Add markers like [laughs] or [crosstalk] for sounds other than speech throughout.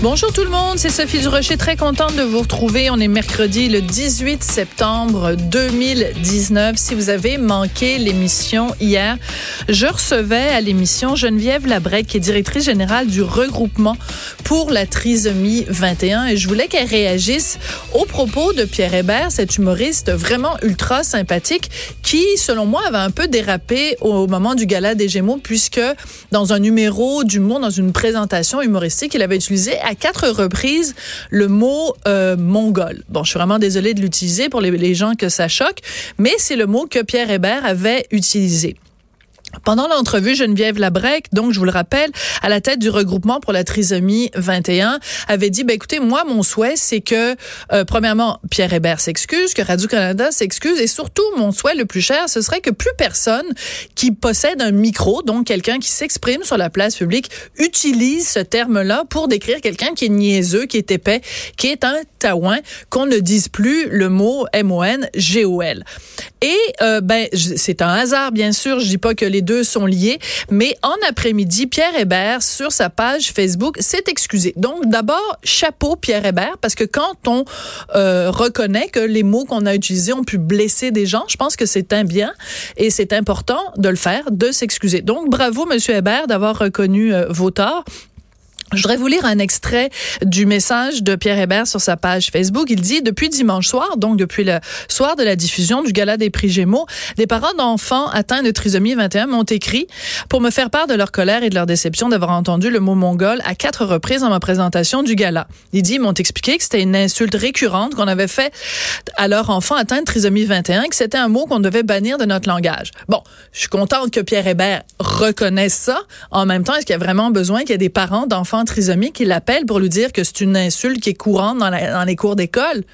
Bonjour tout le monde, c'est Sophie Durocher, très contente de vous retrouver. On est mercredi le 18 septembre 2019. Si vous avez manqué l'émission hier, je recevais à l'émission Geneviève Labrec, qui est directrice générale du regroupement pour la trisomie 21 et je voulais qu'elle réagisse aux propos de Pierre Hébert, cet humoriste vraiment ultra sympathique qui, selon moi, avait un peu dérapé au moment du gala des Gémeaux puisque dans un numéro d'humour, dans une présentation humoristique, il avait utilisé à quatre reprises le mot euh, mongol. Bon, je suis vraiment désolée de l'utiliser pour les, les gens que ça choque, mais c'est le mot que Pierre Hébert avait utilisé. Pendant l'entrevue, Geneviève Labrec, donc je vous le rappelle, à la tête du regroupement pour la trisomie 21, avait dit, ben écoutez, moi mon souhait, c'est que euh, premièrement Pierre Hébert s'excuse, que Radio Canada s'excuse, et surtout mon souhait le plus cher, ce serait que plus personne qui possède un micro, donc quelqu'un qui s'exprime sur la place publique, utilise ce terme-là pour décrire quelqu'un qui est niaiseux, qui est épais, qui est un taouin, qu'on ne dise plus le mot M-O-N-G-O-L. Et euh, ben c'est un hasard, bien sûr. Je dis pas que les deux sont liés, mais en après-midi, Pierre Hébert sur sa page Facebook s'est excusé. Donc d'abord chapeau Pierre Hébert parce que quand on euh, reconnaît que les mots qu'on a utilisés ont pu blesser des gens, je pense que c'est un bien et c'est important de le faire, de s'excuser. Donc bravo Monsieur Hébert d'avoir reconnu euh, vos torts. Je voudrais vous lire un extrait du message de Pierre Hébert sur sa page Facebook. Il dit, depuis dimanche soir, donc depuis le soir de la diffusion du Gala des prix Gémeaux, des parents d'enfants atteints de trisomie 21 m'ont écrit pour me faire part de leur colère et de leur déception d'avoir entendu le mot mongol à quatre reprises dans ma présentation du gala. Il dit, ils m'ont expliqué que c'était une insulte récurrente qu'on avait fait à leur enfant atteint de trisomie 21, que c'était un mot qu'on devait bannir de notre langage. Bon, je suis contente que Pierre Hébert reconnaisse ça. En même temps, est-ce qu'il y a vraiment besoin qu'il y ait des parents d'enfants trisomie qui l'appelle pour lui dire que c'est une insulte qui est courante dans, dans les cours d'école.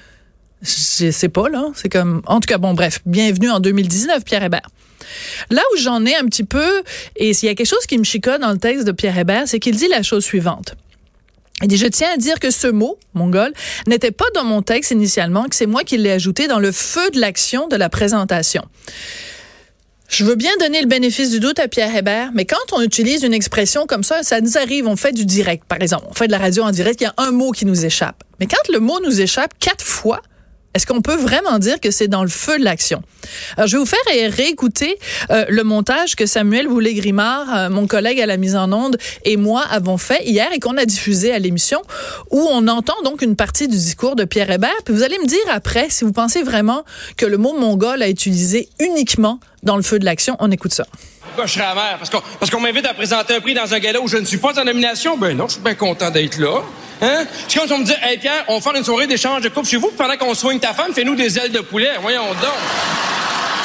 Je sais pas, là. C'est comme. En tout cas, bon, bref. Bienvenue en 2019, Pierre Hébert. Là où j'en ai un petit peu, et s'il y a quelque chose qui me chicote dans le texte de Pierre Hébert, c'est qu'il dit la chose suivante. Il dit, je tiens à dire que ce mot, mongol, n'était pas dans mon texte initialement, que c'est moi qui l'ai ajouté dans le feu de l'action de la présentation. Je veux bien donner le bénéfice du doute à Pierre Hébert, mais quand on utilise une expression comme ça, ça nous arrive, on fait du direct, par exemple. On fait de la radio en direct, il y a un mot qui nous échappe. Mais quand le mot nous échappe quatre fois, est-ce qu'on peut vraiment dire que c'est dans le feu de l'action? Alors, je vais vous faire réécouter euh, le montage que Samuel Boulay-Grimard, euh, mon collègue à la mise en onde, et moi avons fait hier et qu'on a diffusé à l'émission, où on entend donc une partie du discours de Pierre Hébert. Puis vous allez me dire après si vous pensez vraiment que le mot mongol a utilisé uniquement dans le feu de l'action. On écoute ça. Parce qu'on m'invite à présenter un prix dans un gala où je ne suis pas en nomination? Ben non, je suis bien content d'être là. C'est comme si on me dit, hey Pierre, on faire une soirée d'échange de coupe chez vous, pendant qu'on soigne ta femme, fais-nous des ailes de poulet. Voyons donc.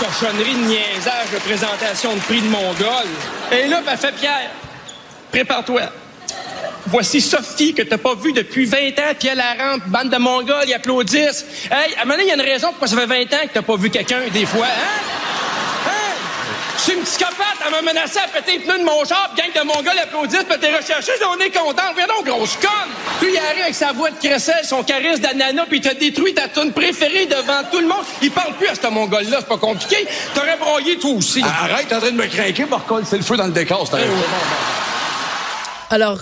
Cochonnerie de niaisage de présentation de prix de Mongol. Et là, ben, fait Pierre, prépare-toi. Voici Sophie que t'as pas vue depuis 20 ans, puis elle la rampe, bande de Mongols, ils applaudissent. Hey, à un il y a une raison pourquoi ça fait 20 ans que t'as pas vu quelqu'un des fois, hein? Je suis une psychopathe, elle m'a menacé à péter les pneus de mon char, gang de mon gars l'applaudissent, puis t'es recherché, on est content. Viens donc, grosse conne! Puis il arrive avec sa voix de crécelle, son charisme d'ananas, puis il t'a détruit ta tune préférée devant tout le monde. Il parle plus à ce mongol-là, c'est pas compliqué. T'aurais broyé toi aussi. Arrête, t'es en train de me craquer, Marcol, c'est le feu dans le décor, c'est Alors,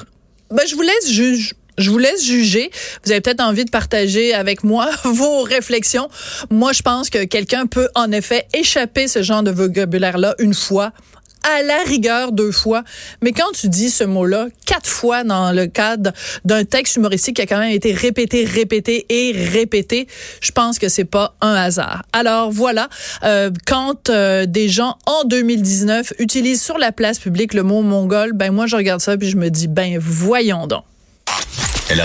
ben, je vous laisse juger. Je vous laisse juger. Vous avez peut-être envie de partager avec moi [laughs] vos réflexions. Moi, je pense que quelqu'un peut en effet échapper ce genre de vocabulaire-là une fois à la rigueur deux fois. Mais quand tu dis ce mot-là quatre fois dans le cadre d'un texte humoristique qui a quand même été répété, répété et répété, je pense que c'est pas un hasard. Alors voilà, euh, quand euh, des gens en 2019 utilisent sur la place publique le mot mongol, ben moi je regarde ça puis je me dis ben voyons donc. Elle